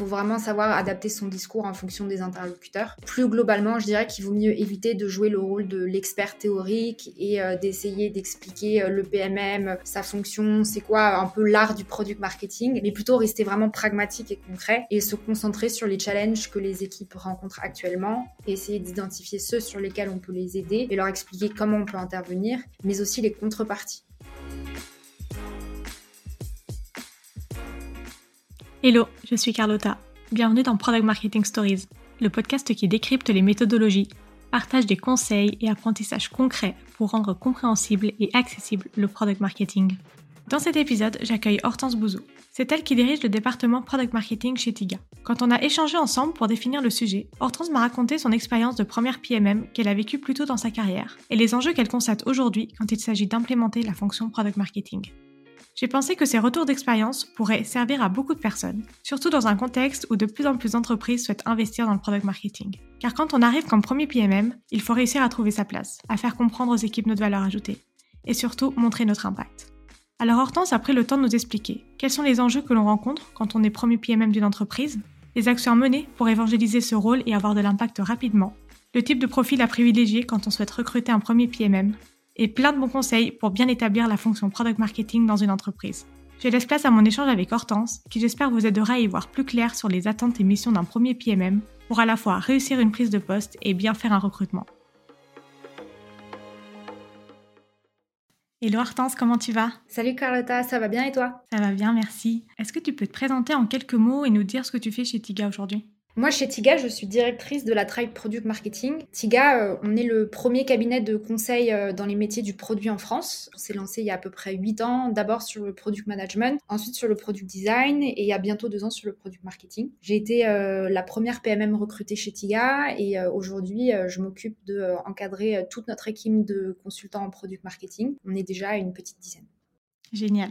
faut vraiment savoir adapter son discours en fonction des interlocuteurs. Plus globalement, je dirais qu'il vaut mieux éviter de jouer le rôle de l'expert théorique et euh, d'essayer d'expliquer euh, le PMM, sa fonction, c'est quoi un peu l'art du product marketing, mais plutôt rester vraiment pragmatique et concret et se concentrer sur les challenges que les équipes rencontrent actuellement et essayer d'identifier ceux sur lesquels on peut les aider et leur expliquer comment on peut intervenir, mais aussi les contreparties. Hello, je suis Carlotta. Bienvenue dans Product Marketing Stories, le podcast qui décrypte les méthodologies, partage des conseils et apprentissages concrets pour rendre compréhensible et accessible le product marketing. Dans cet épisode, j'accueille Hortense Bouzou. C'est elle qui dirige le département Product Marketing chez Tiga. Quand on a échangé ensemble pour définir le sujet, Hortense m'a raconté son expérience de première PMM qu'elle a vécue plus tôt dans sa carrière et les enjeux qu'elle constate aujourd'hui quand il s'agit d'implémenter la fonction Product Marketing. J'ai pensé que ces retours d'expérience pourraient servir à beaucoup de personnes, surtout dans un contexte où de plus en plus d'entreprises souhaitent investir dans le product marketing. Car quand on arrive comme premier PMM, il faut réussir à trouver sa place, à faire comprendre aux équipes notre valeur ajoutée, et surtout montrer notre impact. Alors Hortense a pris le temps de nous expliquer quels sont les enjeux que l'on rencontre quand on est premier PMM d'une entreprise, les actions à mener pour évangéliser ce rôle et avoir de l'impact rapidement, le type de profil à privilégier quand on souhaite recruter un premier PMM, et plein de bons conseils pour bien établir la fonction product marketing dans une entreprise. Je laisse place à mon échange avec Hortense, qui j'espère vous aidera à y voir plus clair sur les attentes et missions d'un premier PMM pour à la fois réussir une prise de poste et bien faire un recrutement. Hello Hortense, comment tu vas? Salut Carlotta, ça va bien et toi? Ça va bien, merci. Est-ce que tu peux te présenter en quelques mots et nous dire ce que tu fais chez Tiga aujourd'hui? Moi, chez Tiga, je suis directrice de la Tribe Product Marketing. Tiga, euh, on est le premier cabinet de conseil euh, dans les métiers du produit en France. On s'est lancé il y a à peu près 8 ans, d'abord sur le product management, ensuite sur le product design et il y a bientôt deux ans sur le product marketing. J'ai été euh, la première PMM recrutée chez Tiga et aujourd'hui, je m'occupe de encadrer toute notre équipe de consultants en product marketing. On est déjà une petite dizaine. Génial.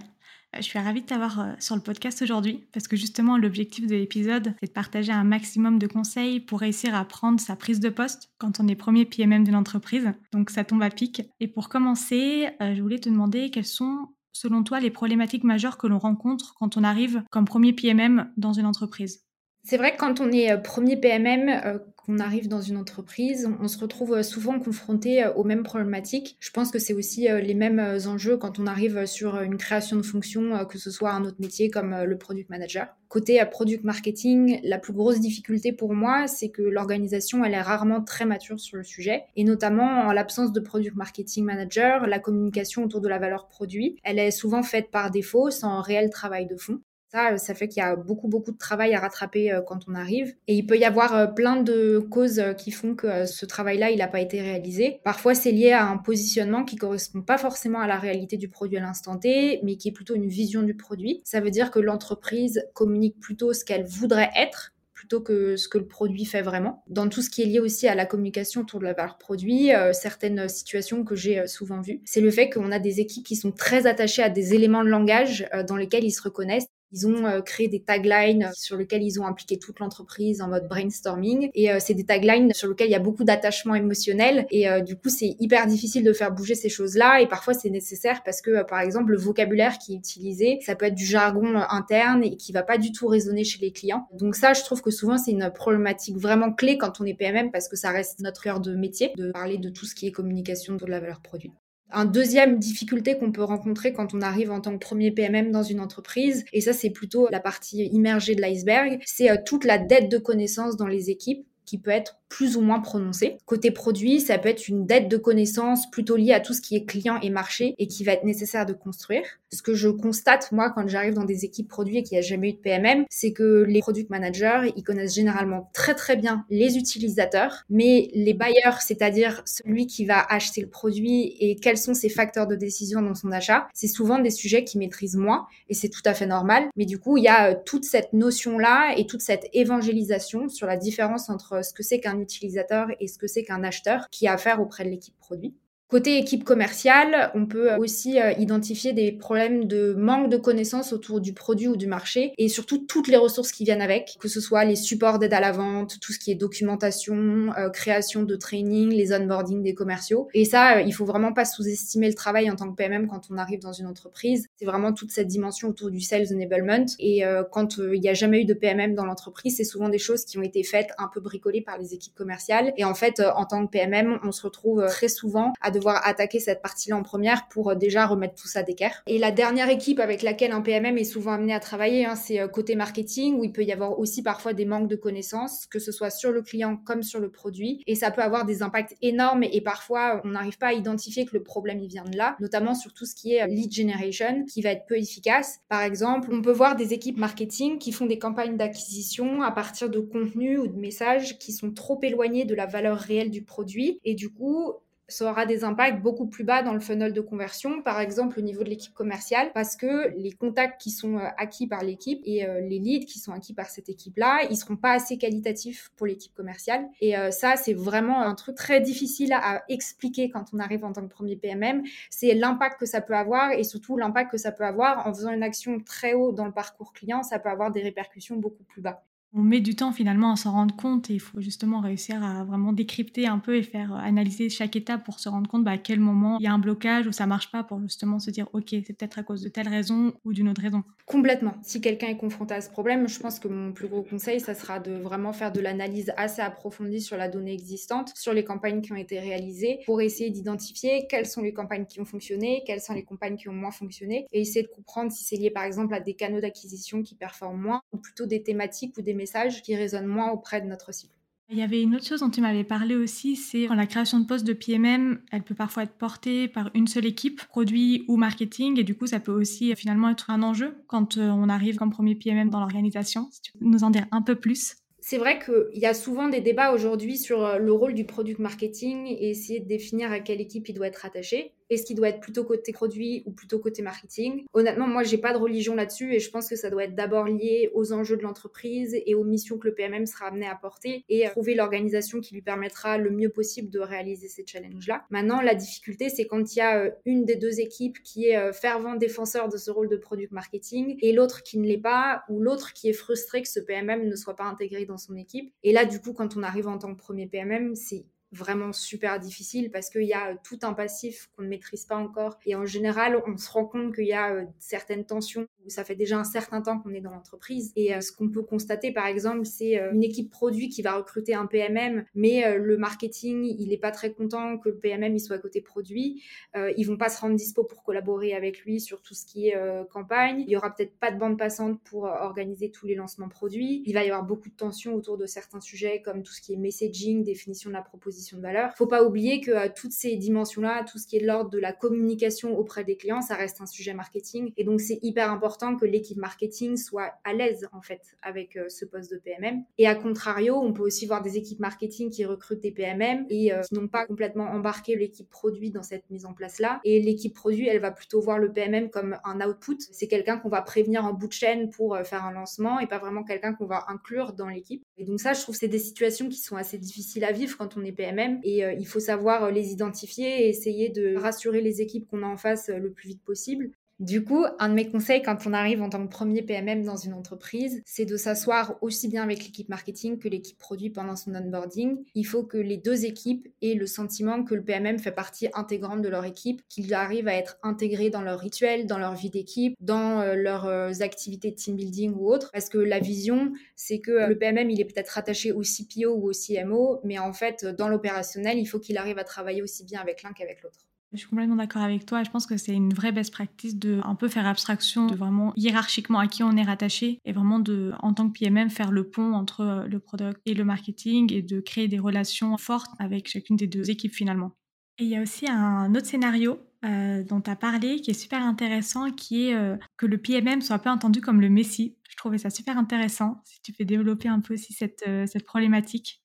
Euh, je suis ravie de t'avoir euh, sur le podcast aujourd'hui parce que justement l'objectif de l'épisode c'est de partager un maximum de conseils pour réussir à prendre sa prise de poste quand on est premier PMM de l'entreprise. Donc ça tombe à pic. Et pour commencer, euh, je voulais te demander quelles sont selon toi les problématiques majeures que l'on rencontre quand on arrive comme premier PMM dans une entreprise? C'est vrai que quand on est premier PMM, on arrive dans une entreprise, on, se retrouve euh, souvent confronté euh, aux mêmes problématiques. Je pense que c'est aussi euh, les mêmes enjeux quand on arrive sur une création de fonction, que ce soit un autre métier comme le product manager. Côté product marketing, la plus grosse difficulté pour moi, c'est que l'organisation, elle est rarement très mature sur le sujet. Et notamment, en l'absence de product marketing manager, la communication autour de la valeur produit, elle est souvent faite par défaut, sans réel travail de fond. Ça, euh, ça fait qu'il y a beaucoup, beaucoup de travail à rattraper euh, quand on arrive. Et il peut y avoir euh, plein de causes qui font que ce travail-là, il n'a pas été réalisé. Parfois, c'est lié à un positionnement qui correspond pas forcément à la réalité du produit à l'instant T, mais qui est plutôt une vision du produit. Ça veut dire que l'entreprise communique plutôt ce qu'elle voudrait être plutôt que ce que le produit fait vraiment. Dans tout ce qui est lié aussi à la communication autour de la valeur produit, certaines situations que j'ai souvent vues, c'est le fait qu'on a des équipes qui sont très attachées à des éléments de langage dans lesquels ils se reconnaissent ils ont euh, créé des taglines sur lesquelles ils ont impliqué toute l'entreprise en mode brainstorming. Et euh, c'est des taglines sur lesquelles il y a beaucoup d'attachement émotionnel. Et euh, du coup, c'est hyper difficile de faire bouger ces choses-là. Et parfois, c'est nécessaire parce que, par exemple, le vocabulaire qui est utilisé, ça peut être du jargon interne et qui va pas du tout résonner chez les clients. Donc ça, je trouve que souvent, c'est une problématique vraiment clé quand on est PMM parce que ça reste notre heure de métier de parler de tout ce qui est communication de la valeur produit. Un deuxième difficulté qu'on peut rencontrer quand on arrive en tant que premier PMM dans une entreprise, et ça c'est plutôt la partie immergée de l'iceberg, c'est euh, toute la dette de connaissances dans les équipes qui peut être plus ou moins prononcée. Côté produit, ça peut être une dette de connaissances plutôt liée à tout ce qui est client et marché et qui va être nécessaire de construire. Ce que je constate, moi, quand j'arrive dans des équipes produits et qu'il n'y a jamais eu de PMM, c'est que les product managers, ils connaissent généralement très très bien les utilisateurs, mais les bailleurs, c'est-à-dire celui qui va acheter le produit et quels sont ses facteurs de décision dans son achat, c'est souvent des sujets qu'ils maîtrisent moins et c'est tout à fait normal. Mais du coup, il y a euh, toute cette notion-là et toute cette évangélisation sur la différence entre ce que c'est qu'un utilisateur et ce que c'est qu'un acheteur qui a affaire auprès de l'équipe produit. Côté équipe commerciale, on peut aussi euh, identifier des problèmes de manque de connaissances autour du produit ou du marché et surtout toutes les ressources qui viennent avec, que ce soit les supports d'aide à la vente, tout ce qui est documentation, euh, création de training, les onboarding des commerciaux. Et ça, euh, il faut vraiment pas sous-estimer le travail en tant que PMM quand on arrive dans une entreprise. C'est vraiment toute cette dimension autour du sales enablement. Et quand il n'y a jamais eu de PMM dans l'entreprise, c'est souvent des choses qui ont été faites un peu bricolées par les équipes commerciales. Et en fait, en tant que PMM, on se retrouve très souvent à devoir attaquer cette partie-là en première pour euh, déjà remettre tout ça d'équerre. Et la dernière équipe avec laquelle un PMM est souvent amené à travailler, hein, c'est euh, côté marketing, où il peut y avoir aussi parfois des manques de connaissances, que ce soit sur le client comme sur le produit. Et ça peut avoir des impacts énormes et parfois on n'arrive pas à identifier que le problème il vient de là, notamment sur tout ce qui est euh, lead generation, qui va être peu efficace. Par exemple, on peut voir des équipes marketing qui font des campagnes d'acquisition à partir de contenus ou de messages qui sont trop éloignés de la valeur réelle du produit. Et du coup, ça aura des impacts beaucoup plus bas dans le funnel de conversion, par exemple au niveau de l'équipe commerciale, parce que les contacts qui sont euh, acquis par l'équipe et euh, les leads qui sont acquis par cette équipe-là, ils seront pas assez qualitatifs pour l'équipe commerciale. Et euh, ça, c'est vraiment un truc très difficile à expliquer quand on arrive en tant que premier PMM. C'est l'impact que ça peut avoir et surtout l'impact que ça peut avoir en faisant une action très haut dans le parcours client, ça peut avoir des répercussions beaucoup plus bas on met du temps finalement à s'en rendre compte et il faut justement réussir à vraiment décrypter un peu et faire euh, analyser chaque étape pour se rendre compte bah, à quel moment il y a un blocage ou ça marche pas pour justement se dire ok c'est peut-être à cause de telle raison ou d'une autre raison. Complètement. Si quelqu'un est confronté à ce problème, je pense que mon plus gros conseil ça sera de vraiment faire de l'analyse assez approfondie sur la donnée existante, sur les campagnes qui ont été réalisées pour essayer d'identifier quelles sont les campagnes qui ont fonctionné, quelles sont les campagnes qui ont moins fonctionné et essayer de comprendre si c'est lié par exemple à des canaux d'acquisition qui performent moins ou plutôt des thématiques ou des messages qui résonnent moins auprès de notre cible. Il y avait une autre chose dont tu m'avais parlé aussi, c'est quand la création de postes de PMM, elle peut parfois être portée par une seule équipe, produit ou marketing, et du coup, ça peut aussi finalement être un enjeu quand euh, on arrive comme premier PMM dans l'organisation. Si tu peux nous en dire un peu plus. C'est vrai qu'il y a souvent des débats aujourd'hui sur euh, le rôle du product marketing et essayer de définir à quelle équipe il doit être attaché. Est-ce qu'il doit être plutôt côté produit ou plutôt côté marketing Honnêtement, moi, j'ai pas de religion là-dessus et je pense que ça doit être d'abord lié aux enjeux de l'entreprise et aux missions que le PMM sera amené à porter et trouver l'organisation qui lui permettra le mieux possible de réaliser ces challenges-là. Maintenant, la difficulté, c'est quand il y a euh, une des deux équipes qui est euh, fervent défenseur de ce rôle de product marketing et l'autre qui ne l'est pas ou l'autre qui est frustré que ce PMM ne soit pas intégré dans son équipe. Et là, du coup, quand on arrive en tant que premier PMM, c'est vraiment super difficile parce qu'il y a euh, tout un passif qu'on ne maîtrise pas encore. Et en général, on se rend compte qu'il y a euh, certaines tensions où ça fait déjà un certain temps qu'on est dans l'entreprise. Et euh, ce qu'on peut constater, par exemple, c'est une équipe produit qui va recruter un PMM, mais le marketing, il n'est pas très content que le PMM il soit à côté produit. ils vont pas se rendre dispo pour collaborer avec lui sur tout ce qui est campagne. Il y aura peut-être pas de bande passante pour organiser tous les lancements produits. Il va y avoir beaucoup de tensions autour de certains sujets comme tout ce qui est messaging, définition de la proposition de valeur. Faut pas oublier que euh, toutes ces dimensions-là, tout ce qui est de l'ordre de la communication auprès des clients, ça reste un sujet marketing. Et donc, c'est hyper important que l'équipe marketing soit à l'aise, en fait, avec euh, ce poste de PMM. Et à contrario, on peut aussi voir des équipes marketing qui recrutent des PMM et euh, qui n'ont pas complètement embarqué l'équipe produit dans cette mise en place-là. Et l'équipe produit, elle va plutôt voir le PMM comme un output. C'est quelqu'un qu'on va prévenir en bout de chaîne pour faire un lancement et pas vraiment quelqu'un qu'on va inclure dans l'équipe. Et donc ça, je trouve que c'est des situations qui sont assez difficiles à vivre quand on est PMM et euh, il faut savoir euh, les identifier et essayer de rassurer les équipes qu'on a en face euh, le plus vite possible. Du coup, un de mes conseils quand on arrive en tant que premier PMM dans une entreprise, c'est de s'asseoir aussi bien avec l'équipe marketing que l'équipe produit pendant son onboarding. Il faut que les deux équipes aient le sentiment que le PMM fait partie intégrante de leur équipe, qu'il arrive à être intégré dans leurs rituels, dans leur vie d'équipe, dans euh, leurs euh, activités de team building ou autres. Parce que la vision, c'est que le PMM, il est peut-être rattaché au CPO ou au CMO, mais en fait, dans l'opérationnel, il faut qu'il arrive à travailler aussi bien avec l'un qu'avec l'autre. Je suis complètement d'accord avec toi. Je pense que c'est une vraie best practice de un peu faire abstraction de vraiment hiérarchiquement à qui on est rattaché et vraiment de, en tant que PMM, faire le pont entre euh, le product et le marketing et de créer des relations fortes avec chacune des deux équipes finalement. Et il y a aussi un autre scénario euh, dont tu as parlé qui est super intéressant, qui est euh, que le PMM soit un peu entendu comme le Messi. Je trouvais ça super intéressant, si tu peux développer un peu aussi cette, cette problématique.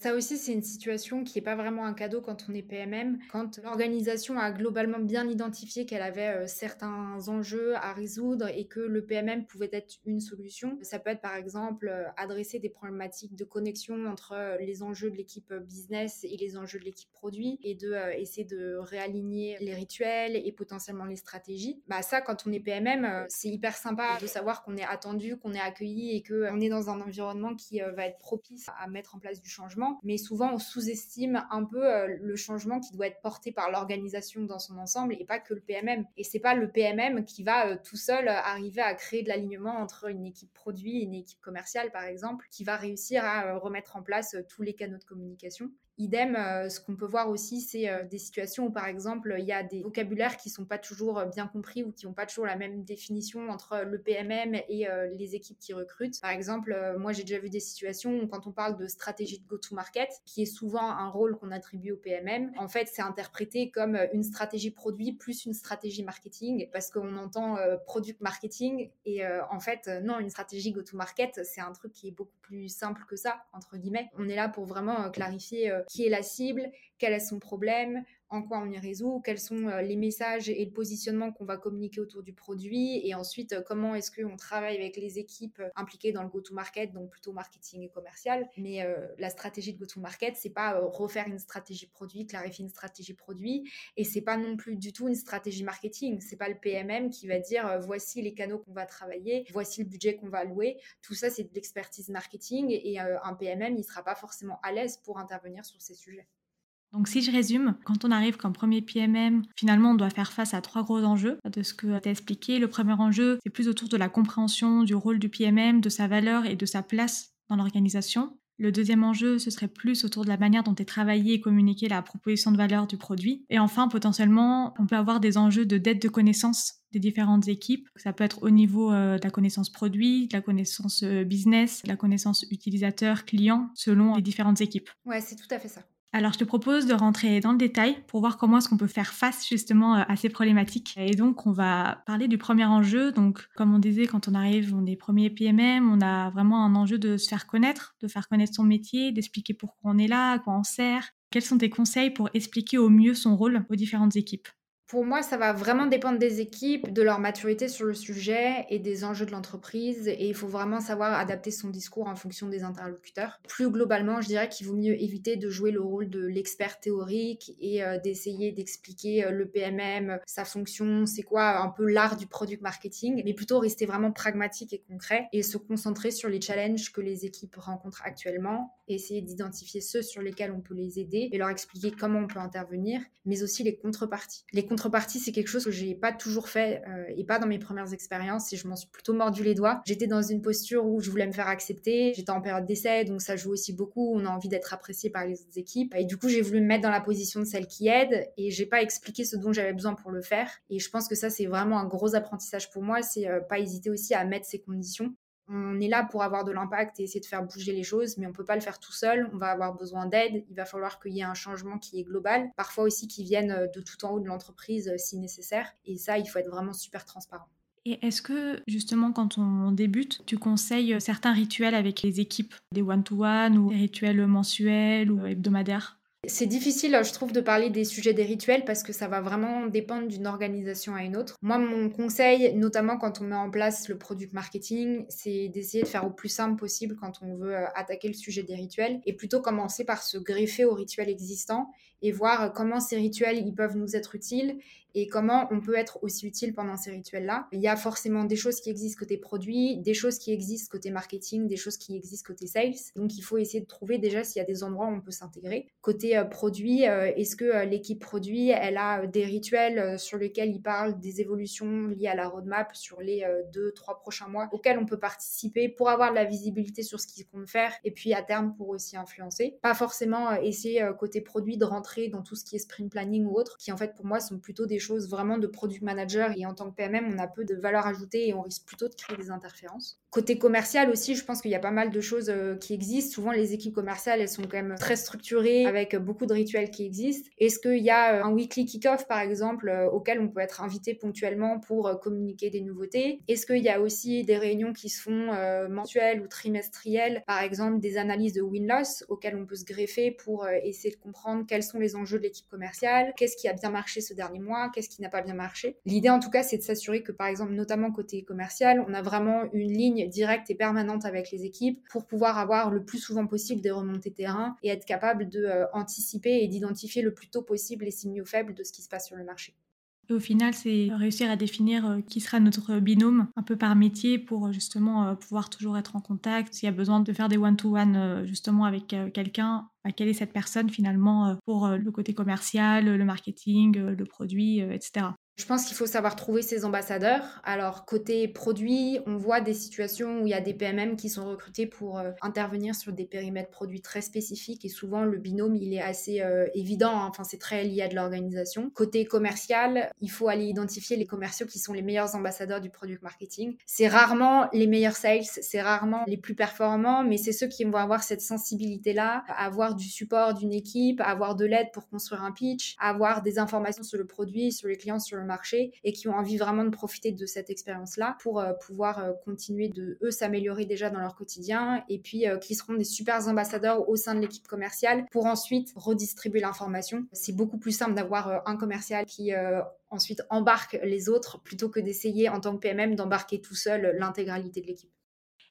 Ça aussi, c'est une situation qui n'est pas vraiment un cadeau quand on est PMM. Quand l'organisation a globalement bien identifié qu'elle avait euh, certains enjeux à résoudre et que le PMM pouvait être une solution, ça peut être par exemple euh, adresser des problématiques de connexion entre euh, les enjeux de l'équipe business et les enjeux de l'équipe produit et de essayer de réaligner les rituels et potentiellement les stratégies. Bah ça, quand on est PMM, c'est hyper sympa de savoir qu'on est attendu, qu'on est accueilli et qu'on est dans un environnement qui va être propice à mettre en place du changement mais souvent on sous-estime un peu euh, le changement qui doit être porté par l'organisation dans son ensemble et pas que le PMM. Et c'est pas le PMM qui va euh, tout seul euh, arriver à créer de l'alignement entre une équipe produit et une équipe commerciale, par exemple, qui va réussir à remettre en place tous les canaux de communication. Idem, euh, ce qu'on peut voir aussi, c'est euh, des situations où, par exemple, il y a des vocabulaires qui sont pas toujours euh, bien compris ou qui n'ont pas toujours la même définition entre le PMM et les équipes qui recrutent. Par exemple, moi, j'ai déjà vu des situations où, quand on parle de stratégie de go-to-market, qui est souvent un rôle qu'on attribue au PMM, en fait, c'est interprété comme une stratégie produit plus une stratégie marketing, parce qu'on entend product marketing, et en fait, non, une stratégie go-to-market, c'est un truc qui est beaucoup plus simple que ça, entre guillemets. On est là pour vraiment clarifier qui est la cible, quel est son problème, en quoi on y résout, quels sont euh, les messages et le positionnement qu'on va communiquer autour du produit, et ensuite euh, comment est-ce qu'on travaille avec les équipes euh, impliquées dans le go-to-market, donc plutôt marketing et commercial. Mais la stratégie de go-to-market, c'est pas refaire une stratégie produit, clarifier une stratégie produit, et c'est pas non plus du tout une stratégie marketing. C'est pas le PMM qui va dire voici les canaux qu'on va travailler, voici le budget qu'on va allouer. Tout ça, c'est de l'expertise marketing, et un PMM, il sera pas forcément à l'aise pour intervenir sur ces sujets. Donc si je résume, quand on arrive comme premier PMM, finalement on doit faire face à trois gros enjeux de ce que tu as expliqué. Le premier enjeu, c'est plus autour de la compréhension du rôle du PMM, de sa valeur et de sa place dans l'organisation. Le deuxième enjeu, ce serait plus autour de la manière dont est travaillé et communiqué la proposition de valeur du produit. Et enfin, potentiellement, on peut avoir des enjeux de dette de connaissance des différentes équipes. Ça peut être au niveau euh, de la connaissance produit, de la connaissance euh, business, de la connaissance utilisateur, client, selon les différentes équipes. Ouais, c'est tout à fait ça. Alors, je te propose de rentrer dans le détail pour voir comment est-ce qu'on peut faire face justement euh, à ces problématiques. Et donc, on va parler du premier enjeu. Donc, comme on disait, quand on arrive, on est premier PMM, on a vraiment un enjeu de se faire connaître, de faire connaître son métier, d'expliquer pourquoi on est là, à quoi on sert. Quels sont tes conseils pour expliquer au mieux son rôle aux différentes équipes? Pour moi, ça va vraiment dépendre des équipes, de leur maturité sur le sujet et des enjeux de l'entreprise. Et il faut vraiment savoir adapter son discours en fonction des interlocuteurs. Plus globalement, je dirais qu'il vaut mieux éviter de jouer le rôle de l'expert théorique et euh, d'essayer d'expliquer euh, le PMM, sa fonction, c'est quoi un peu l'art du product marketing, mais plutôt rester vraiment pragmatique et concret et se concentrer sur les challenges que les équipes rencontrent actuellement, essayer d'identifier ceux sur lesquels on peut les aider et leur expliquer comment on peut intervenir, mais aussi les contreparties. Contrepartie, c'est quelque chose que j'ai pas toujours fait euh, et pas dans mes premières expériences et je m'en suis plutôt mordu les doigts. J'étais dans une posture où je voulais me faire accepter. J'étais en période d'essai, donc ça joue aussi beaucoup. On a envie d'être apprécié par les autres équipes et du coup, j'ai voulu me mettre dans la position de celle qui aide et j'ai pas expliqué ce dont j'avais besoin pour le faire. Et je pense que ça, c'est vraiment un gros apprentissage pour moi. C'est euh, pas hésiter aussi à mettre ces conditions on est là pour avoir de l'impact et essayer de faire bouger les choses, mais on peut pas le faire tout seul. On va avoir besoin d'aide. Il va falloir qu'il y ait un changement qui est global. Parfois aussi qui vienne euh, de tout en haut de l'entreprise euh, si nécessaire. Et ça, il faut être vraiment super transparent. Et est-ce que justement quand on débute, tu conseilles euh, certains rituels avec les équipes, des one-to-one ou des rituels mensuels ou hebdomadaires? C'est difficile, je trouve, de parler des sujets des rituels parce que ça va vraiment dépendre d'une organisation à une autre. Moi, mon conseil, notamment quand on met en place le product marketing, c'est d'essayer de faire au plus simple possible quand on veut euh, attaquer le sujet des rituels et plutôt commencer par se greffer aux rituels existants et voir comment ces rituels ils peuvent nous être utiles et comment on peut être aussi utile pendant ces rituels-là. Il y a forcément des choses qui existent côté produit, des choses qui existent côté marketing, des choses qui existent côté sales. Donc il faut essayer de trouver déjà s'il y a des endroits où on peut s'intégrer. Côté euh, produit, euh, est-ce que euh, l'équipe produit, elle a des rituels sur lesquels il parle des évolutions liées à la roadmap sur les deux, trois prochains mois auxquels on peut participer pour avoir de la visibilité sur ce qu'ils comptent faire et puis à terme pour aussi influencer. Pas forcément essayer côté produit de rentrer dans tout ce qui est sprint planning ou autre, qui en fait pour moi sont plutôt des choses vraiment de product manager et en tant que PMM, on a peu de valeur ajoutée et on risque plutôt de créer des interférences. Côté commercial aussi, je pense qu'il y a pas mal de choses euh, qui existent. Souvent, les équipes commerciales, elles sont quand même très structurées avec beaucoup de rituels qui existent. Est-ce qu'il y a euh, un weekly kick-off, par exemple, euh, auquel on peut être invité ponctuellement pour communiquer des nouveautés? Est-ce qu'il y a aussi des réunions qui se font mensuelles ou trimestrielles, par exemple des analyses de win-loss auxquelles on peut se greffer pour essayer de comprendre quels sont les enjeux de l'équipe commerciale, qu'est-ce qui a bien marché ce dernier mois, qu'est-ce qui n'a pas bien marché. L'idée, en tout cas, c'est de s'assurer que, par exemple, notamment côté commercial, on a vraiment une ligne directe et permanente avec les équipes pour pouvoir avoir le plus souvent possible des remontées terrain et être capable de euh, et d'identifier le plus tôt possible les signaux faibles de ce qui se passe sur le marché. Et au final, c'est réussir à définir euh, qui sera notre binôme un peu par métier pour euh, justement pouvoir toujours être en contact. S'il y a besoin de faire des one-to-one justement avec quelqu'un, bah, quelle est cette personne finalement pour le côté commercial, le marketing, le produit, etc. Je pense qu'il faut savoir trouver ses ambassadeurs. Alors, côté produit, on voit des situations où il y a des PMM qui sont recrutés pour euh, intervenir sur des périmètres produits très spécifiques et souvent le binôme, il est assez euh, évident. Hein. Enfin, c'est très lié à de l'organisation. Côté commercial, il faut aller identifier les commerciaux qui sont les meilleurs ambassadeurs du product marketing. C'est rarement les meilleurs sales, c'est rarement les plus performants, mais c'est ceux qui vont avoir cette sensibilité-là, avoir du support d'une équipe, avoir de l'aide pour construire un pitch, avoir des informations sur le produit, sur les clients, sur le marché et qui ont envie vraiment de profiter de cette expérience-là pour euh, pouvoir euh, continuer de, eux, s'améliorer déjà dans leur quotidien et puis euh, qui seront des super ambassadeurs au sein de l'équipe commerciale pour ensuite redistribuer l'information. C'est beaucoup plus simple d'avoir un commercial qui ensuite embarque les autres plutôt que d'essayer en tant que PMM d'embarquer tout seul l'intégralité de l'équipe.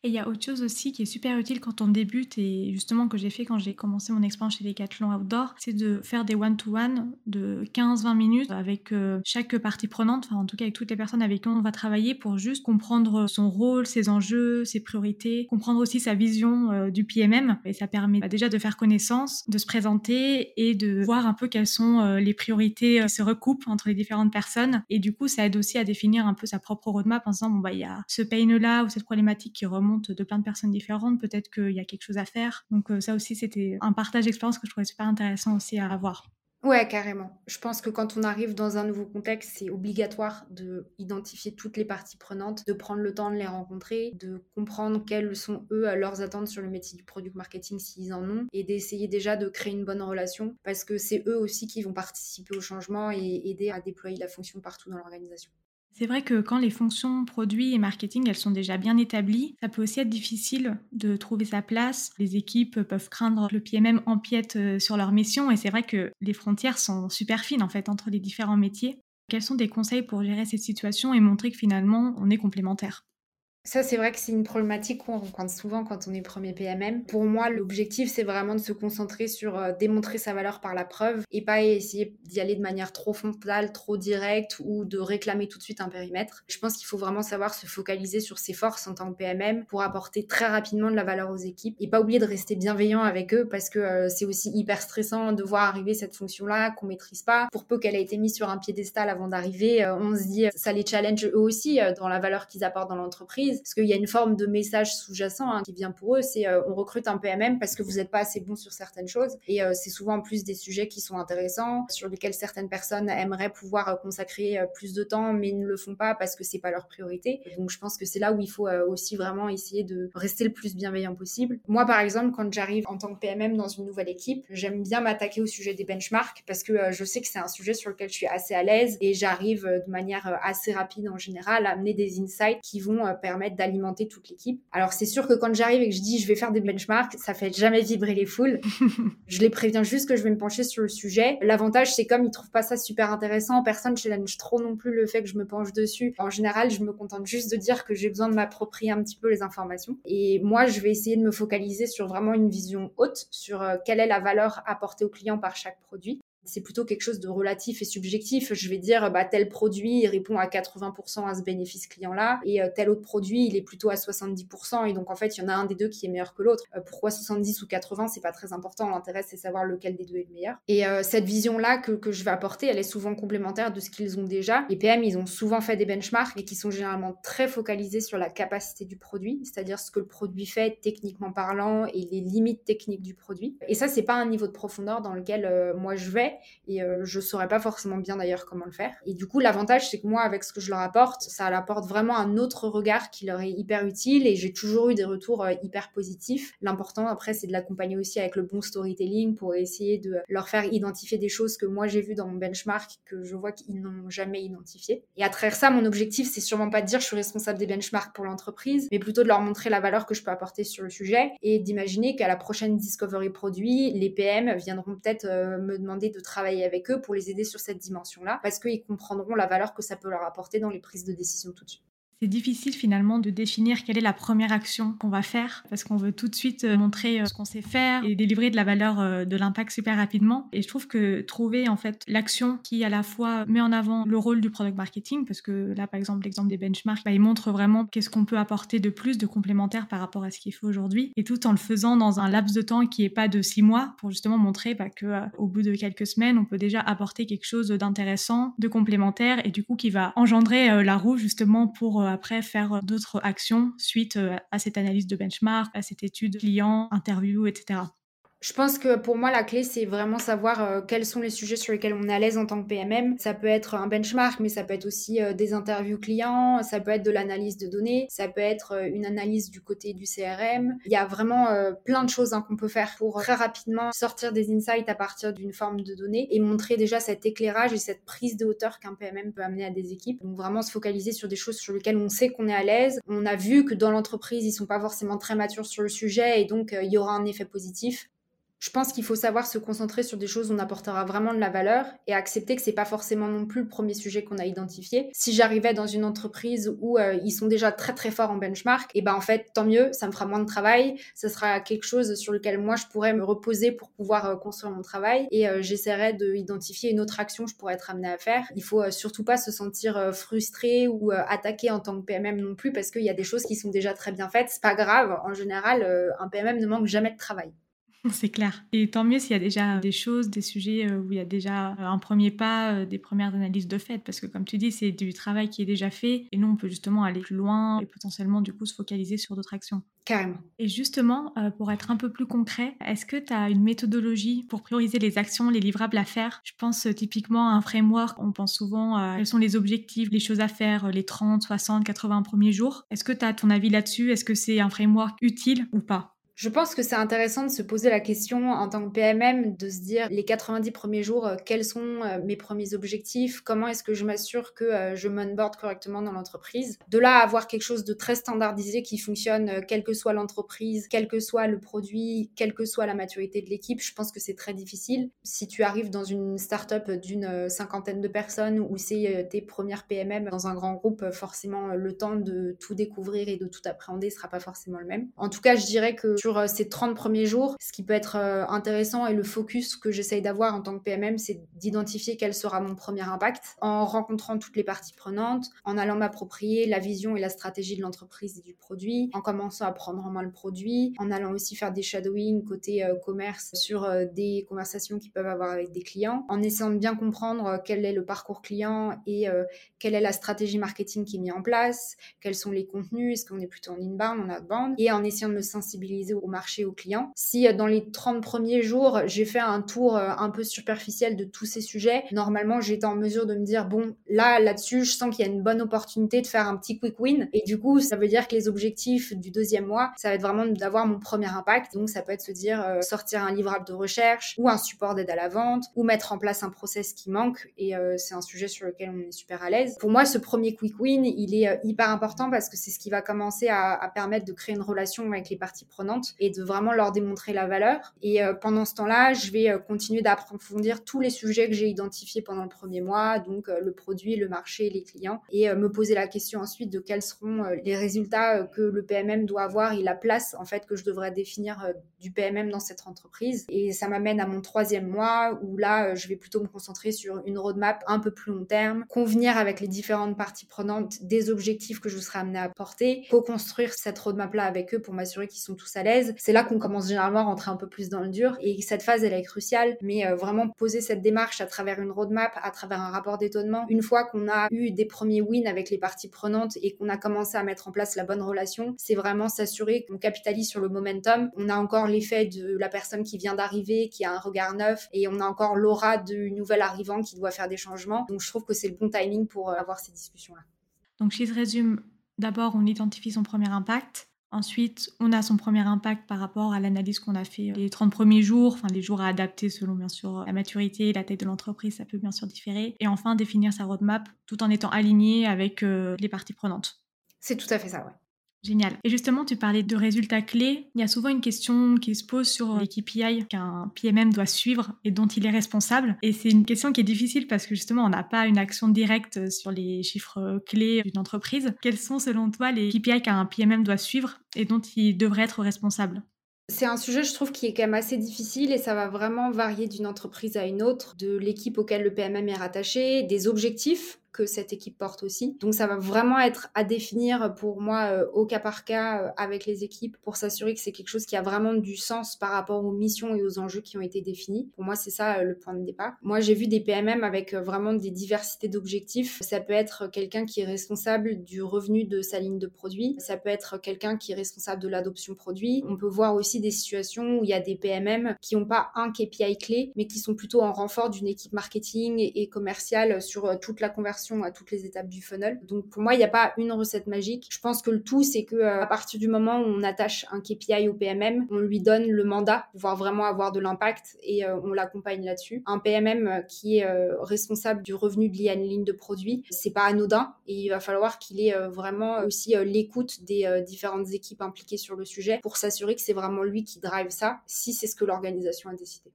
Et il y a autre chose aussi qui est super utile quand on débute et justement que j'ai fait quand j'ai commencé mon expérience chez Decathlon Outdoor, c'est de faire des one-to-one de 15-20 minutes avec euh, chaque partie prenante, enfin en tout cas avec toutes les personnes avec qui on va travailler pour juste comprendre son rôle, ses enjeux, ses priorités, comprendre aussi sa vision euh, du PMM. Et ça permet bah, déjà de faire connaissance, de se présenter et de voir un peu quelles sont euh, les priorités qui se recoupent entre les différentes personnes. Et du coup, ça aide aussi à définir un peu sa propre roadmap en disant, bon, bah, il y a ce pain-là ou cette problématique qui remonte de plein de personnes différentes, peut-être qu'il y a quelque chose à faire. Donc euh, ça aussi, c'était un partage d'expérience que je trouvais super intéressant aussi à avoir. Ouais, carrément. Je pense que quand on arrive dans un nouveau contexte, c'est obligatoire de identifier toutes les parties prenantes, de prendre le temps de les rencontrer, de comprendre quelles sont eux leurs attentes sur le métier du product marketing s'ils en ont, et d'essayer déjà de créer une bonne relation parce que c'est eux aussi qui vont participer au changement et aider à déployer la fonction partout dans l'organisation. C'est vrai que quand les fonctions produits et marketing, sont déjà bien établies, ça peut aussi être difficile de trouver sa place. Les équipes peuvent craindre le PMM empiète euh, sur leur mission et c'est vrai que les frontières sont super fines en fait entre les différents métiers. Quels sont des conseils pour gérer cette situation et montrer que finalement on est complémentaires? Ça, c'est vrai que c'est une problématique qu'on rencontre souvent quand on est premier PMM. Pour moi, l'objectif, c'est vraiment de se concentrer sur euh, démontrer sa valeur par la preuve et pas essayer d'y aller de manière trop frontale, trop directe ou de réclamer tout de suite un périmètre. Je pense qu'il faut vraiment savoir se focaliser sur ses forces en tant que PMM pour apporter très rapidement de la valeur aux équipes et pas oublier de rester bienveillant avec eux parce que euh, c'est aussi hyper stressant de voir arriver cette fonction-là qu'on maîtrise pas. Pour peu qu'elle ait été mise sur un piédestal avant d'arriver, euh, on se dit ça les challenge eux aussi dans la valeur qu'ils apportent dans l'entreprise parce qu'il y a une forme de message sous-jacent hein, qui vient pour eux, c'est euh, on recrute un PMM parce que vous n'êtes pas assez bon sur certaines choses. Et euh, c'est souvent en plus des sujets qui sont intéressants, sur lesquels certaines personnes aimeraient pouvoir euh, consacrer plus de temps, mais ne le font pas parce que c'est pas leur priorité. donc je pense que c'est là où il faut aussi vraiment essayer de rester le plus bienveillant possible. Moi, par exemple, quand j'arrive en tant que PMM dans une nouvelle équipe, j'aime bien m'attaquer au sujet des benchmarks parce que je sais que c'est un sujet sur lequel je suis assez à l'aise et j'arrive de manière assez rapide en général à amener des insights qui vont permettre d'alimenter toute l'équipe. Alors c'est sûr que quand j'arrive et que je dis je vais faire des benchmarks, ça fait jamais vibrer les foules. je les préviens juste que je vais me pencher sur le sujet. L'avantage c'est comme ils trouvent pas ça super intéressant, personne challenge trop non plus le fait que je me penche dessus. En général, je me contente juste de dire que j'ai besoin de m'approprier un petit peu les informations. Et moi, je vais essayer de me focaliser sur vraiment une vision haute, sur euh, quelle est la valeur apportée au client par chaque produit c'est plutôt quelque chose de relatif et subjectif. Je vais dire, bah, tel produit, répond à 80% à ce bénéfice client-là, et euh, tel autre produit, il est plutôt à 70%, et donc en fait, il y en a un des deux qui est meilleur que l'autre. Euh, pourquoi 70 ou 80%, c'est pas très important. L'intérêt, c'est savoir lequel des deux est le meilleur. Et euh, cette vision-là que, que, je vais apporter, elle est souvent complémentaire de ce qu'ils ont déjà. Les PM, ils ont souvent fait des benchmarks, et qui sont généralement très focalisés sur la capacité du produit, c'est-à-dire ce que le produit fait techniquement parlant et les limites techniques du produit. Et ça, c'est pas un niveau de profondeur dans lequel moi je vais et euh, je saurais pas forcément bien d'ailleurs comment le faire. Et du coup, l'avantage, c'est que moi, avec ce que je leur apporte, ça leur apporte vraiment un autre regard qui leur est hyper utile et j'ai toujours eu des retours euh, hyper positifs. L'important après, c'est de l'accompagner aussi avec le bon storytelling pour essayer de leur faire identifier des choses que moi j'ai vues dans mon benchmark que je vois qu'ils n'ont jamais identifiées. Et à travers ça, mon objectif, c'est sûrement pas de dire je suis responsable des benchmarks pour l'entreprise, mais plutôt de leur montrer la valeur que je peux apporter sur le sujet et d'imaginer qu'à la prochaine Discovery Produit, les PM viendront peut-être euh, me demander de travailler avec eux pour les aider sur cette dimension-là parce qu'ils comprendront la valeur que ça peut leur apporter dans les prises de décision tout de suite. C'est difficile finalement de définir quelle est la première action qu'on va faire parce qu'on veut tout de suite euh, montrer euh, ce qu'on sait faire et délivrer de la valeur euh, de l'impact super rapidement. Et je trouve que trouver en fait l'action qui à la fois met en avant le rôle du product marketing parce que là par exemple l'exemple des benchmarks, bah, il montre vraiment qu'est-ce qu'on peut apporter de plus de complémentaire par rapport à ce qu'il faut aujourd'hui et tout en le faisant dans un laps de temps qui est pas de six mois pour justement montrer bah, que au bout de quelques semaines on peut déjà apporter quelque chose d'intéressant, de complémentaire et du coup qui va engendrer la roue justement pour après faire d'autres actions suite euh, à cette analyse de benchmark, à cette étude client, interview, etc. Je pense que pour moi, la clé, c'est vraiment savoir euh, quels sont les sujets sur lesquels on est à l'aise en tant que PMM. Ça peut être un benchmark, mais ça peut être aussi euh, des interviews clients, ça peut être de l'analyse de données, ça peut être euh, une analyse du côté du CRM. Il y a vraiment plein de choses hein, qu'on peut faire pour très rapidement sortir des insights à partir d'une forme de données et montrer déjà cet éclairage et cette prise de hauteur qu'un PMM peut amener à des équipes. Donc vraiment se focaliser sur des choses sur lesquelles on sait qu'on est à l'aise. On a vu que dans l'entreprise, ils sont pas forcément très matures sur le sujet et donc il y aura un effet positif je pense qu'il faut savoir se concentrer sur des choses où on apportera vraiment de la valeur et accepter que c'est pas forcément non plus le premier sujet qu'on a identifié. Si j'arrivais dans une entreprise où euh, ils sont déjà très très forts en benchmark, et ben en fait tant mieux, ça me fera moins de travail, ça sera quelque chose sur lequel moi je pourrais me reposer pour pouvoir euh, construire mon travail et euh, j'essaierai d'identifier une autre action que je pourrais être amenée à faire. Il faut surtout pas se sentir frustré ou attaqué en tant que PMM non plus parce qu'il y a des choses qui sont déjà très bien faites, c'est pas grave. En général, un PMM ne manque jamais de travail. C'est clair. Et tant mieux s'il y a déjà des choses, des sujets euh, où il y a déjà euh, un premier pas, euh, des premières analyses de fait, parce que comme tu dis, c'est du travail qui est déjà fait, et nous, on peut justement aller plus loin et potentiellement, du coup, se focaliser sur d'autres actions. Carrément. Et justement, pour être un peu plus concret, est-ce que tu as une méthodologie pour prioriser les actions, les livrables à faire? Je pense typiquement à un framework, on pense souvent à quels sont les objectifs, les choses à faire, les 30, 60, 80 premiers jours. Est-ce que tu as ton avis là-dessus? Est-ce que c'est un framework utile ou pas? Je pense que c'est intéressant de se poser la question en tant que PMM, de se dire les 90 premiers jours, euh, quels sont euh, mes premiers objectifs, comment est-ce que je m'assure que euh, je m'onboard correctement dans l'entreprise. De là à avoir quelque chose de très standardisé qui fonctionne, quelle que soit l'entreprise, quel que soit le produit, quelle que soit la maturité de l'équipe, je pense que c'est très difficile. Si tu arrives dans une startup d'une cinquantaine de personnes ou c'est tes premières PMM dans un grand groupe, forcément le temps de tout découvrir et de tout appréhender sera pas forcément le même. En tout cas, je dirais que euh, ces 30 premiers jours, ce qui peut être euh, intéressant et le focus que j'essaye d'avoir en tant que PMM, c'est d'identifier quel sera mon premier impact en rencontrant toutes les parties prenantes, en allant m'approprier la vision et la stratégie de l'entreprise et du produit, en commençant à prendre en main le produit, en allant aussi faire des shadowing côté euh, commerce sur des conversations qu'ils peuvent avoir avec des clients, en essayant de bien comprendre quel est le parcours client et quelle est la stratégie marketing qui est mise en place, quels sont les contenus, est-ce qu'on est plutôt en inbound, en outbound, et en essayant de me sensibiliser au marché aux clients. Si euh, dans les 30 premiers jours, j'ai fait un tour euh, un peu superficiel de tous ces sujets, normalement, j'étais en mesure de me dire, bon, là, là-dessus, je sens qu'il y a une bonne opportunité de faire un petit quick win. Et du coup, ça veut dire que les objectifs du deuxième mois, ça va être vraiment d'avoir mon premier impact. Donc, ça peut être se dire, euh, sortir un livrable de recherche ou un support d'aide à la vente ou mettre en place un process qui manque. Et c'est un sujet sur lequel on est super à l'aise. Pour moi, ce premier quick win, il est hyper important parce que c'est ce qui va commencer à, à permettre de créer une relation avec les parties prenantes et de vraiment leur démontrer la valeur. Et euh, pendant ce temps-là, je vais euh, continuer d'approfondir tous les sujets que j'ai identifiés pendant le premier mois, donc euh, le produit, le marché, les clients, et me poser la question ensuite de quels seront les résultats que le PMM doit avoir et la place en fait que je devrais définir du PMM dans cette entreprise. Et ça m'amène à mon troisième mois où là, je vais plutôt me concentrer sur une roadmap un peu plus long terme, convenir avec les différentes parties prenantes des objectifs que je serai amenée à porter, co-construire cette roadmap là avec eux pour m'assurer qu'ils sont tous à l'aise c'est là qu'on commence généralement à rentrer un peu plus dans le dur. Et cette phase, elle est cruciale. Mais euh, vraiment poser cette démarche à travers une roadmap, à travers un rapport d'étonnement, une fois qu'on a eu des premiers wins avec les parties prenantes et qu'on a commencé à mettre en place la bonne relation, c'est vraiment s'assurer qu'on capitalise sur le momentum. On a encore l'effet de la personne qui vient d'arriver, qui a un regard neuf, et on a encore l'aura du nouvel arrivant qui doit faire des changements. Donc je trouve que c'est le bon timing pour euh, avoir ces discussions-là. Donc si je résume, d'abord on identifie son premier impact. Ensuite, on a son premier impact par rapport à l'analyse qu'on a fait les 30 premiers jours, enfin les jours à adapter selon bien sûr la maturité, la taille de l'entreprise, ça peut bien sûr différer. Et enfin, définir sa roadmap tout en étant aligné avec euh, les parties prenantes. C'est tout à fait ça, ouais. Génial. Et justement, tu parlais de résultats clés. Il y a souvent une question qui se pose sur les KPI qu'un PMM doit suivre et dont il est responsable. Et c'est une question qui est difficile parce que justement, on n'a pas une action directe sur les chiffres clés d'une entreprise. Quels sont selon toi les KPI qu'un PMM doit suivre et dont il devrait être responsable? C'est un sujet, je trouve, qui est quand même assez difficile et ça va vraiment varier d'une entreprise à une autre, de l'équipe auquel le PMM est rattaché, des objectifs que cette équipe porte aussi. Donc ça va vraiment être à définir pour moi euh, au cas par cas euh, avec les équipes pour s'assurer que c'est quelque chose qui a vraiment du sens par rapport aux missions et aux enjeux qui ont été définis. Pour moi, c'est ça euh, le point de départ. Moi, j'ai vu des PMM avec vraiment des diversités d'objectifs. Ça peut être quelqu'un qui est responsable du revenu de sa ligne de produit. Ça peut être quelqu'un qui est responsable de l'adoption produit. On peut voir aussi des situations où il y a des PMM qui n'ont pas un KPI clé, mais qui sont plutôt en renfort d'une équipe marketing et commerciale sur toute la à toutes les étapes du funnel. Donc pour moi, il n'y a pas une recette magique. Je pense que le tout, c'est que euh, à partir du moment où on attache un KPI au PMM, on lui donne le mandat pour pouvoir vraiment avoir de l'impact et euh, on l'accompagne là-dessus. Un PMM euh, qui est responsable du revenu lié à une ligne de produit, c'est pas anodin et il va falloir qu'il ait vraiment aussi l'écoute des différentes équipes impliquées sur le sujet pour s'assurer que c'est vraiment lui qui drive ça, si c'est ce que l'organisation a décidé.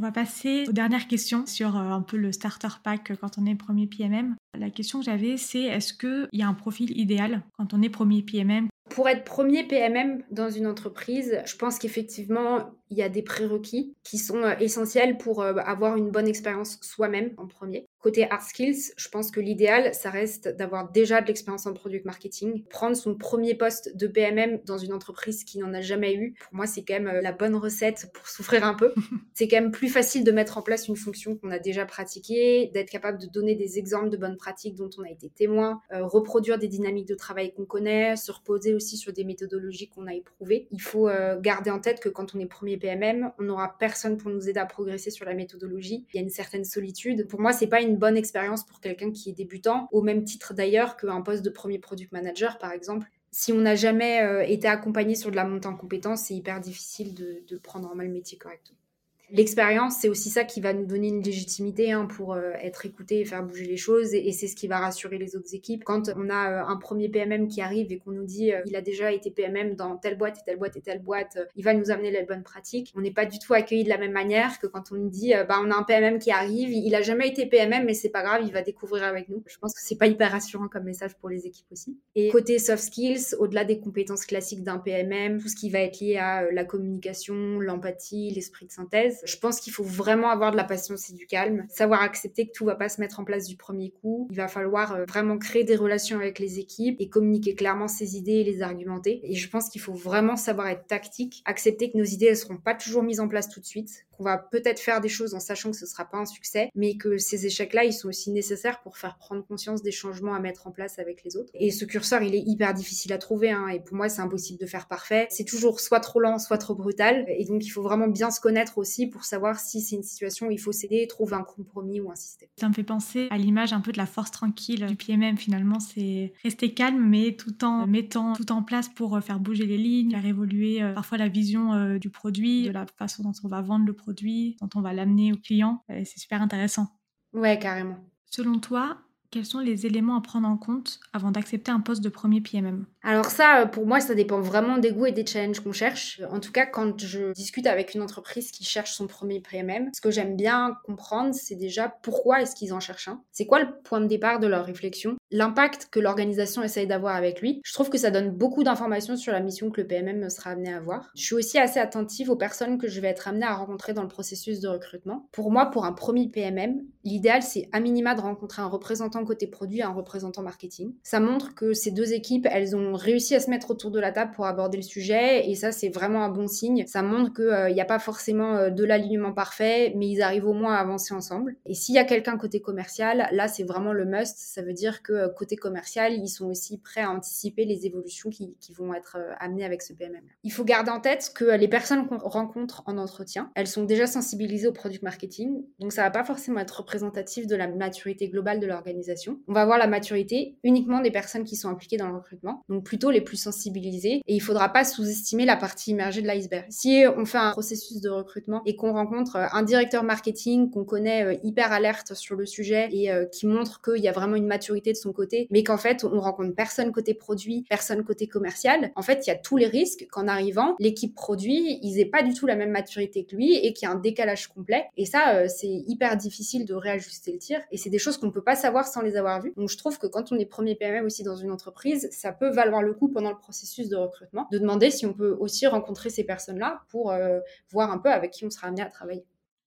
On va passer aux dernières questions sur euh, un peu le starter pack quand on est premier PMM. La question que j'avais, c'est est-ce qu'il y a un profil idéal quand on est premier PMM pour être premier PMM dans une entreprise, je pense qu'effectivement, il y a des prérequis qui sont euh, essentiels pour euh, avoir une bonne expérience soi-même en premier. Côté hard skills, je pense que l'idéal, ça reste d'avoir déjà de l'expérience en product marketing. Prendre son premier poste de PMM dans une entreprise qui n'en a jamais eu, pour moi, c'est quand même euh, la bonne recette pour souffrir un peu. c'est quand même plus facile de mettre en place une fonction qu'on a déjà pratiquée, d'être capable de donner des exemples de bonnes pratiques dont on a été témoin, reproduire des dynamiques de travail qu'on connaît, se reposer aussi sur des méthodologies qu'on a éprouvées. Il faut garder en tête que quand on est premier On n'aura personne pour nous aider à progresser sur la méthodologie. Il y a une certaine solitude. Pour moi, c'est pas une bonne expérience pour quelqu'un qui est débutant, au même titre d'ailleurs qu'un poste de premier product manager, par exemple. Si on n'a jamais euh, été accompagné sur de la montée en compétences, c'est hyper difficile de, de prendre en main le métier correctement. L'expérience, c'est aussi ça qui va nous donner une légitimité hein, pour euh, être écouté et faire bouger les choses. Et, c'est ce qui va rassurer les autres équipes. Quand on a euh, un premier PMM qui arrive et qu'on nous dit euh, il a déjà été PMM dans telle boîte et telle boîte et telle boîte, il va nous amener les bonnes pratiques. On n'est pas du tout accueilli de la même manière que quand on nous dit bah on a un PMM qui arrive, il a jamais été PMM mais c'est pas grave, il va découvrir avec nous. Je pense que c'est pas hyper rassurant comme message pour les équipes aussi. Et côté soft skills, au-delà des compétences classiques d'un PMM, tout ce qui va être lié à la communication, l'empathie, l'esprit de synthèse, je pense qu'il faut vraiment avoir de la patience et du calme, savoir accepter que tout va pas se mettre en place du premier coup. Il va falloir euh, vraiment créer des relations avec les équipes et communiquer clairement ses idées et les argumenter. Et je pense qu'il faut vraiment savoir être tactique, accepter que nos idées ne seront pas toujours mises en place tout de suite, qu'on va peut-être faire des choses en sachant que ce sera pas un succès, mais que ces échecs-là, ils sont aussi nécessaires pour faire prendre conscience des changements à mettre en place avec les autres. Et ce curseur, il est hyper difficile à trouver, hein, et pour moi, c'est impossible de faire parfait. C'est toujours soit trop lent, soit trop brutal, et donc il faut vraiment bien se connaître aussi pour savoir si c'est une situation où il faut céder, trouver un compromis ou insister. Ça me fait penser à l'image un peu de la force tranquille du PMM. Finalement, c'est rester calme, mais tout en mettant tout en place pour euh, faire bouger les lignes, faire évoluer euh, parfois la vision euh, du produit, de la façon dont on va vendre le produit, dont on va l'amener au client. C'est super intéressant. Ouais, carrément. Selon toi, quels sont les éléments à prendre en compte avant d'accepter un poste de premier PMM Alors ça, euh, pour moi, ça dépend vraiment des goûts et des challenges qu'on cherche. En tout cas, quand je discute avec une entreprise qui cherche son premier PMM, ce que j'aime bien comprendre, c'est déjà pourquoi est-ce qu'ils en cherchent un. C'est quoi le point de départ de leur réflexion? L'impact que l'organisation essaye d'avoir avec lui. Je trouve que ça donne beaucoup d'informations sur la mission que le PMM sera amené à avoir. Je suis aussi assez attentive aux personnes que je vais être amenée à rencontrer dans le processus de recrutement. Pour moi, pour un premier PMM, l'idéal, c'est à minima de rencontrer un représentant côté produit un représentant marketing. Ça montre que ces deux équipes, elles ont réussi à se mettre autour de la table pour aborder le sujet et ça c'est vraiment un bon signe. Ça montre qu'il n'y a pas forcément de l'alignement parfait, mais ils arrivent au moins à avancer ensemble. Et s'il y a quelqu'un côté commercial, là c'est vraiment le must. Ça veut dire que côté commercial, ils sont aussi prêts à anticiper les évolutions qui, vont être amenées avec ce PMM. Il faut garder en tête que les personnes qu'on rencontre en entretien, elles sont déjà sensibilisées au product marketing, donc ça va pas forcément être représentatif de la maturité globale de l'organisation. On va voir la maturité uniquement des personnes qui sont impliquées dans le recrutement, donc plutôt les plus sensibilisées, et il faudra pas sous-estimer la partie immergée de l'iceberg. Si on fait un processus de recrutement et qu'on rencontre euh, un directeur marketing qu'on connaît euh, hyper alerte sur le sujet et euh, qui montre qu'il y a vraiment une maturité de son côté, mais qu'en fait on rencontre personne côté produit, personne côté commercial, en fait il y a tous les risques qu'en arrivant, l'équipe produit, ils aient pas du tout la même maturité que lui et qu'il y a un décalage complet. Et ça, c'est hyper difficile de réajuster le tir. Et c'est des choses qu'on peut pas savoir sans les avoir vues. Donc je trouve que quand on est premier PMM aussi dans une entreprise, ça peut valoir le coup pendant le processus de recrutement de demander si on peut aussi rencontrer ces personnes-là pour euh, voir un peu avec qui on sera amené à travailler.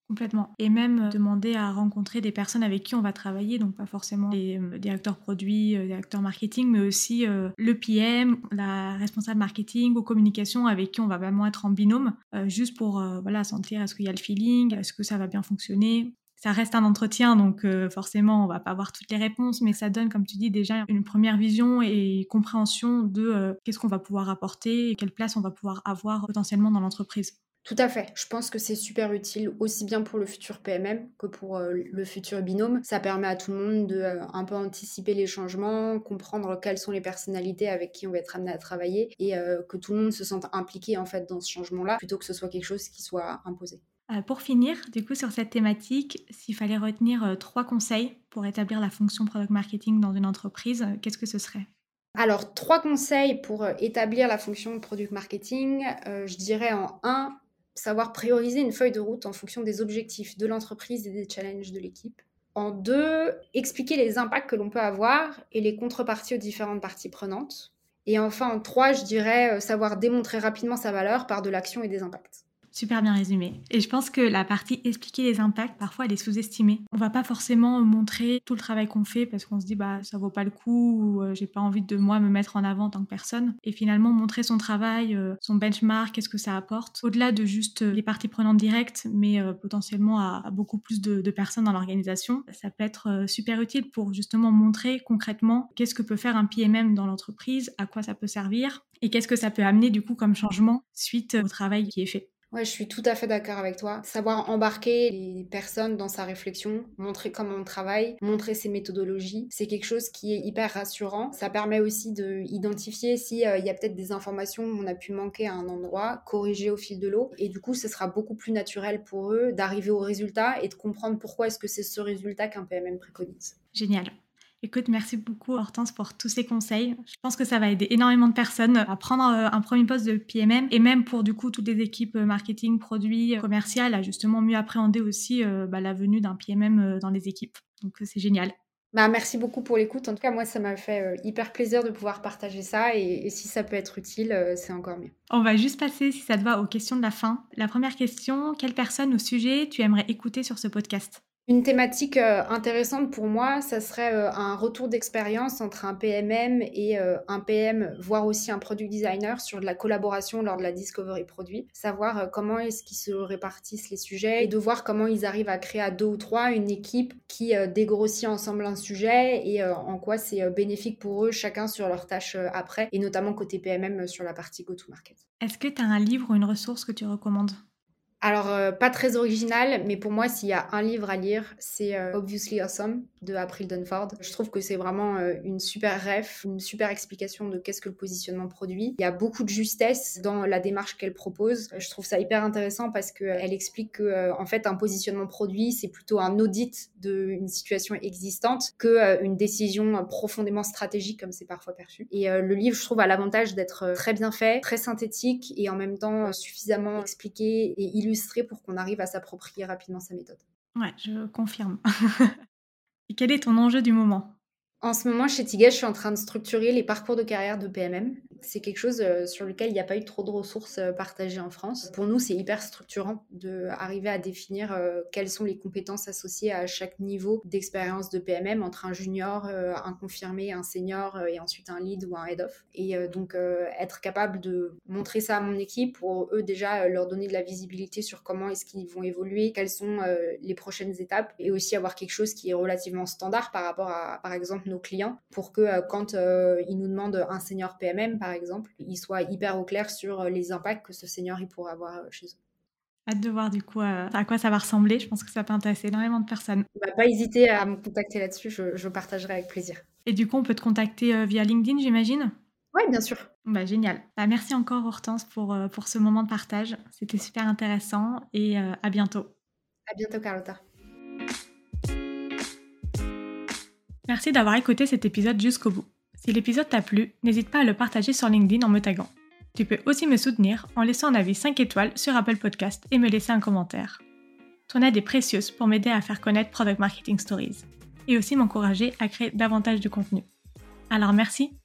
Complètement. Et même euh, demander à rencontrer des personnes avec qui on va travailler, donc pas forcément les euh, directeurs produits, directeurs marketing, mais aussi le PM, la responsable marketing ou communication avec qui on va vraiment être en binôme, juste pour voilà sentir est-ce qu'il y a le feeling, est-ce que ça va bien fonctionner ça reste un entretien, donc euh, forcément, on va pas avoir toutes les réponses, mais ça donne, comme tu dis, déjà une première vision et compréhension de euh, qu'est-ce qu'on va pouvoir apporter et quelle place on va pouvoir avoir potentiellement dans l'entreprise. Tout à fait. Je pense que c'est super utile, aussi bien pour le futur PMM que pour euh, le futur binôme. Ça permet à tout le monde de un peu anticiper les changements, comprendre quelles sont les personnalités avec qui on va être amené à travailler et que tout le monde se sente impliqué en fait dans ce changement-là, plutôt que ce soit quelque chose qui soit imposé. Euh, pour finir, du coup, sur cette thématique, s'il fallait retenir euh, trois conseils pour établir la fonction product marketing dans une entreprise, euh, qu'est-ce que ce serait? Alors, trois conseils pour établir la fonction product marketing. je dirais en un, savoir prioriser une feuille de route en fonction des objectifs de l'entreprise et des challenges de l'équipe. En deux, expliquer les impacts que l'on peut avoir et les contreparties aux différentes parties prenantes. Et enfin, en trois, je dirais savoir démontrer rapidement sa valeur par de l'action et des impacts. Super bien résumé. Et je pense que la partie expliquer les impacts, parfois, elle est sous-estimée. On va pas forcément montrer tout le travail qu'on fait parce qu'on se dit, bah, ça vaut pas le coup ou euh, j'ai pas envie de moi me mettre en avant en tant que personne. Et finalement, montrer son travail, euh, son benchmark, qu'est-ce que ça apporte, au-delà de juste euh, les parties prenantes directes, mais potentiellement à, beaucoup plus de, de personnes dans l'organisation, ça peut être super utile pour justement montrer concrètement qu'est-ce que peut faire un PMM dans l'entreprise, à quoi ça peut servir et qu'est-ce que ça peut amener du coup comme changement suite au travail qui est fait. Ouais, je suis tout à fait d'accord avec toi. Savoir embarquer les personnes dans sa réflexion, montrer comment on travaille, montrer ses méthodologies, c'est quelque chose qui est hyper rassurant. Ça permet aussi de identifier s'il euh, y a peut-être des informations qu'on a pu manquer à un endroit, corriger au fil de l'eau. Et du coup, ce sera beaucoup plus naturel pour eux d'arriver au résultat et de comprendre pourquoi est-ce que c'est ce résultat qu'un PMM préconise. Génial. Écoute, merci beaucoup Hortense pour tous ces conseils. Je pense que ça va aider énormément de personnes à prendre euh, un premier poste de PMM et même pour du coup toutes les équipes euh, marketing, produits, euh, commerciales à justement mieux appréhender aussi bah, la venue d'un PMM dans les équipes. Donc c'est génial. Bah, merci beaucoup pour l'écoute. En tout cas, moi, ça m'a fait hyper plaisir de pouvoir partager ça. Et, et si ça peut être utile, c'est encore mieux. On va juste passer, si ça te va, aux questions de la fin. La première question, quelle personne ou sujet tu aimerais écouter sur ce podcast? Une thématique euh, intéressante pour moi, ça serait euh, un retour d'expérience entre un PMM et euh, un PM, voire aussi un product designer sur de la collaboration lors de la discovery produit. Savoir comment est-ce qu'ils se répartissent les sujets et de voir comment ils arrivent à créer à deux ou trois une équipe qui dégrossit ensemble un sujet et en quoi c'est bénéfique pour eux chacun sur leurs tâches après et notamment côté PMM sur la partie go-to-market. Est-ce que tu as un livre ou une ressource que tu recommandes? Alors, euh, pas très original, mais pour moi, s'il y a un livre à lire, c'est euh, Obviously Awesome de April Dunford. Je trouve que c'est vraiment euh, une super ref, une super explication de qu'est-ce que le positionnement produit. Il y a beaucoup de justesse dans la démarche qu'elle propose. Je trouve ça hyper intéressant parce qu'elle explique que, en fait, un positionnement produit, c'est plutôt un audit d'une situation existante que une décision profondément stratégique comme c'est parfois perçu. Et le livre, je trouve, a l'avantage d'être très bien fait, très synthétique et en même temps suffisamment expliqué et illustré pour qu'on arrive à s'approprier rapidement sa méthode. Ouais, je confirme. Et quel est ton enjeu du moment? En ce moment, chez Tiget, je suis en train de structurer les parcours de carrière de PMM. C'est quelque chose sur lequel il n'y a pas eu trop de ressources partagées en France. Pour nous, c'est hyper structurant d'arriver à définir quelles sont les compétences associées à chaque niveau d'expérience de PMM entre un junior, un confirmé, un senior et ensuite un lead ou un head of. Et donc être capable de montrer ça à mon équipe pour eux déjà leur donner de la visibilité sur comment est-ce qu'ils vont évoluer, quelles sont les prochaines étapes et aussi avoir quelque chose qui est relativement standard par rapport à par exemple nos clients pour que quand ils nous demandent un senior PMM par exemple, ils soient hyper au clair sur les impacts que ce senior il pourrait avoir chez eux. Hâte de voir du coup à quoi ça va ressembler. Je pense que ça peut intéresser énormément de personnes. Bah, pas hésiter à me contacter là-dessus, je, je, partagerai avec plaisir. Et du coup, on peut te contacter via LinkedIn, j'imagine? Oui, bien sûr. Bah, génial. Bah, merci encore Hortense pour, pour ce moment de partage. C'était super intéressant et à bientôt. À bientôt Carlotta. Merci d'avoir écouté cet épisode jusqu'au bout. Si l'épisode t'a plu, n'hésite pas à le partager sur LinkedIn en me taguant. Tu peux aussi me soutenir en laissant un avis 5 étoiles sur Apple Podcast et me laisser un commentaire. Ton aide est précieuse pour m'aider à faire connaître Product Marketing Stories et aussi m'encourager à créer davantage de contenu. Alors merci